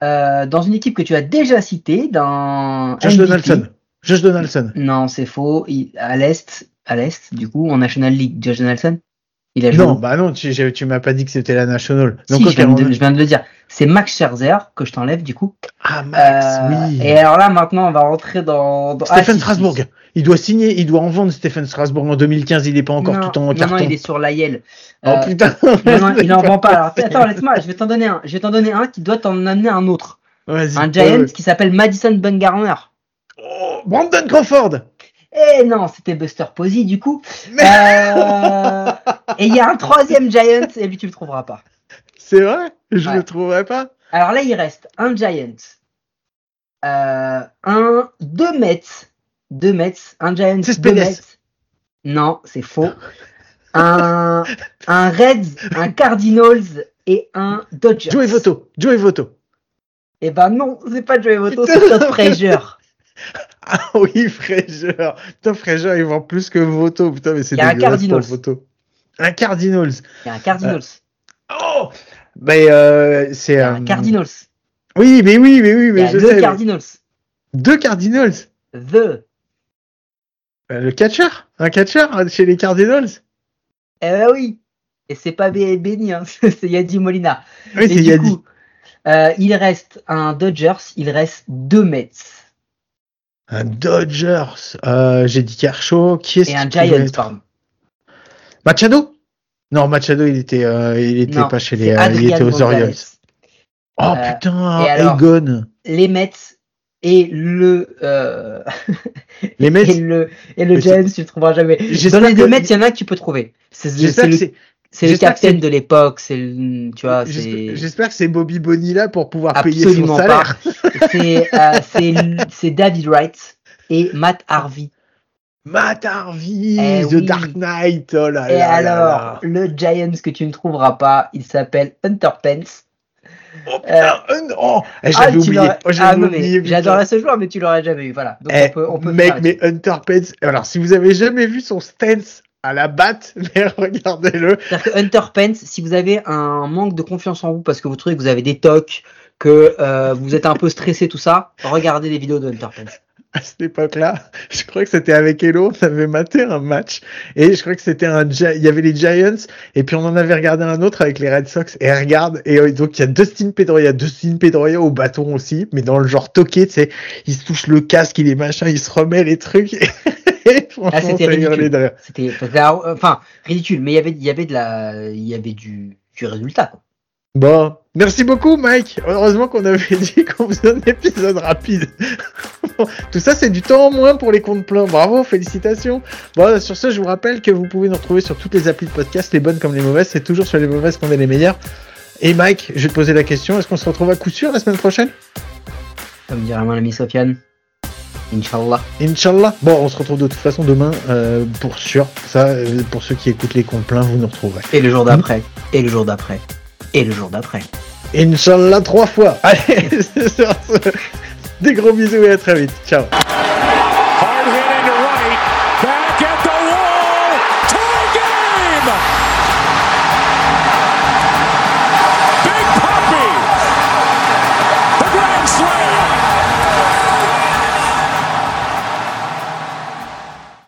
dans une équipe que tu as déjà citée, dans Josh. Donaldson. Josh Donaldson. Non, c'est faux. Il- à l'Est, à l'Est, du coup, en National League, Josh Donaldson. Il a joué. Non, bah non, tu, tu m'as pas dit que c'était la National. Si, Donc, je, ok, viens de, on- je viens de le dire. C'est Max Scherzer que je t'enlève du coup. Ah, Max, Euh, oui. Et alors là, maintenant, on va rentrer dans. dans- Stephen si, Strasbourg. si. Il doit signer, il doit en vendre Stephen Strasbourg en 2015. Il est pas encore non, tout en non, carton. non, il est sur l'AIL. Oh Euh, putain. non, non, il en vend pas. Alors, attends, laisse-moi, je vais t'en donner un. Je vais t'en donner un qui doit t'en amener un autre. Un Giant qui s'appelle Madison Bumgarner. Oh, Brandon Crawford. Eh non, c'était Buster Posey du coup. Mais Euh, Et il y a un troisième Giant et lui tu le trouveras pas. C'est vrai? Je Ouais. le trouverai pas. Alors là, il reste un Giant, euh, un deux Mets, deux Mets, un Giant, C'est deux Spedes. Mets. Non, c'est faux. Un, un Reds, un Cardinals et un Dodgers. Joey Votto. Joey Votto. Eh ben non, c'est pas Joey Putain. c'est Todd Frazier. Ah oui, Fraser. Putain, Fraser, il vend plus que Voto. Putain, mais c'est Il y a un dégueulasse pour Cardinals. Voto. Un Cardinals. Il y a un Cardinals. Oh Mais euh, c'est un un Cardinals. Oui, mais oui, mais oui, mais je deux sais. mais- Cardinals. Deux Cardinals. The. Euh, le catcher Un catcher euh, chez les Cardinals Eh ben oui. Et c'est pas Benny, hein. c'est Yadi Molina. Oui, c'est Yadi. coup, euh, il reste un Dodgers, il reste deux Mets Un Dodgers. Euh, J'ai dit Kershaw. Qui est-ce et un pouvait Giant, être pardon. Machado Non, Machado, il était, euh, il était Non, pas chez les, euh, il était aux. Orioles. Oh Euh, putain, et alors Egon. Les Mets, et le euh, Les Mets, et le et le Giants tu le trouveras jamais. Dans les deux que- Mets, il y en a que tu peux trouver. C'est le, c'est le capitaine de l'époque, c'est le- tu vois, j'espère c'est j'espère que c'est Bobby Bonilla pour pouvoir payer son salaire. euh, c'est c'est David Wright et Matt Harvey. Matt Harvey, Eh The oui. Dark Knight, oh là Et là alors, là. le Giants que tu ne trouveras pas, il s'appelle Hunter Pence. Oh, putain, euh, non. Eh, Ah, J'avais oublié. l'aurais- Oh, ah. J'adorais ce joueur, mais tu l'aurais jamais eu. Voilà. Donc Eh, on peut, on peut mec, mais Hunter Pence. Alors, si vous avez jamais vu son stance à la batte, mais regardez-le. C'est-à-dire que Hunter Pence, si vous avez un manque de confiance en vous parce que vous trouvez que vous avez des tocs, que euh, vous êtes un peu stressé, tout ça, regardez les vidéos de Hunter Pence. À cette époque-là, je crois que c'était avec Hello, on avait maté un match et je crois que c'était un, il y avait les Giants et puis on en avait regardé un autre avec les Red Sox et regarde et euh, donc il y a Dustin Pedroia, Dustin Pedroia au bâton aussi, mais dans le genre toqué, tu sais, il se touche le casque, il est machin, il se remet les trucs et Ah, c'était ridicule. C'était, euh, enfin, ridicule, mais il y avait, il y avait de la, il y avait du, du résultat. Quoi. Bon, merci beaucoup Mike. Heureusement qu'on avait dit qu'on faisait un épisode rapide. Tout ça, c'est du temps en moins pour les comptes pleins. Bravo, félicitations. Bon, sur ce, je vous rappelle que vous pouvez nous retrouver sur toutes les applis de podcast, les bonnes comme les mauvaises. C'est toujours sur les mauvaises qu'on est les meilleurs. Et Mike, je vais te poser la question. Est-ce qu'on se retrouve à coup sûr la semaine prochaine? Comme dirait mon ami Sofiane. Inch'Allah. Inch'Allah. Bon, on se retrouve de toute façon demain euh, pour sûr. Ça, euh, pour ceux qui écoutent les comptes pleins, vous nous retrouverez. Et le jour d'après. Et le jour d'après. Et le jour d'après. Inch'Allah trois fois. Allez, sur ce, des gros bisous et à très vite. Ciao.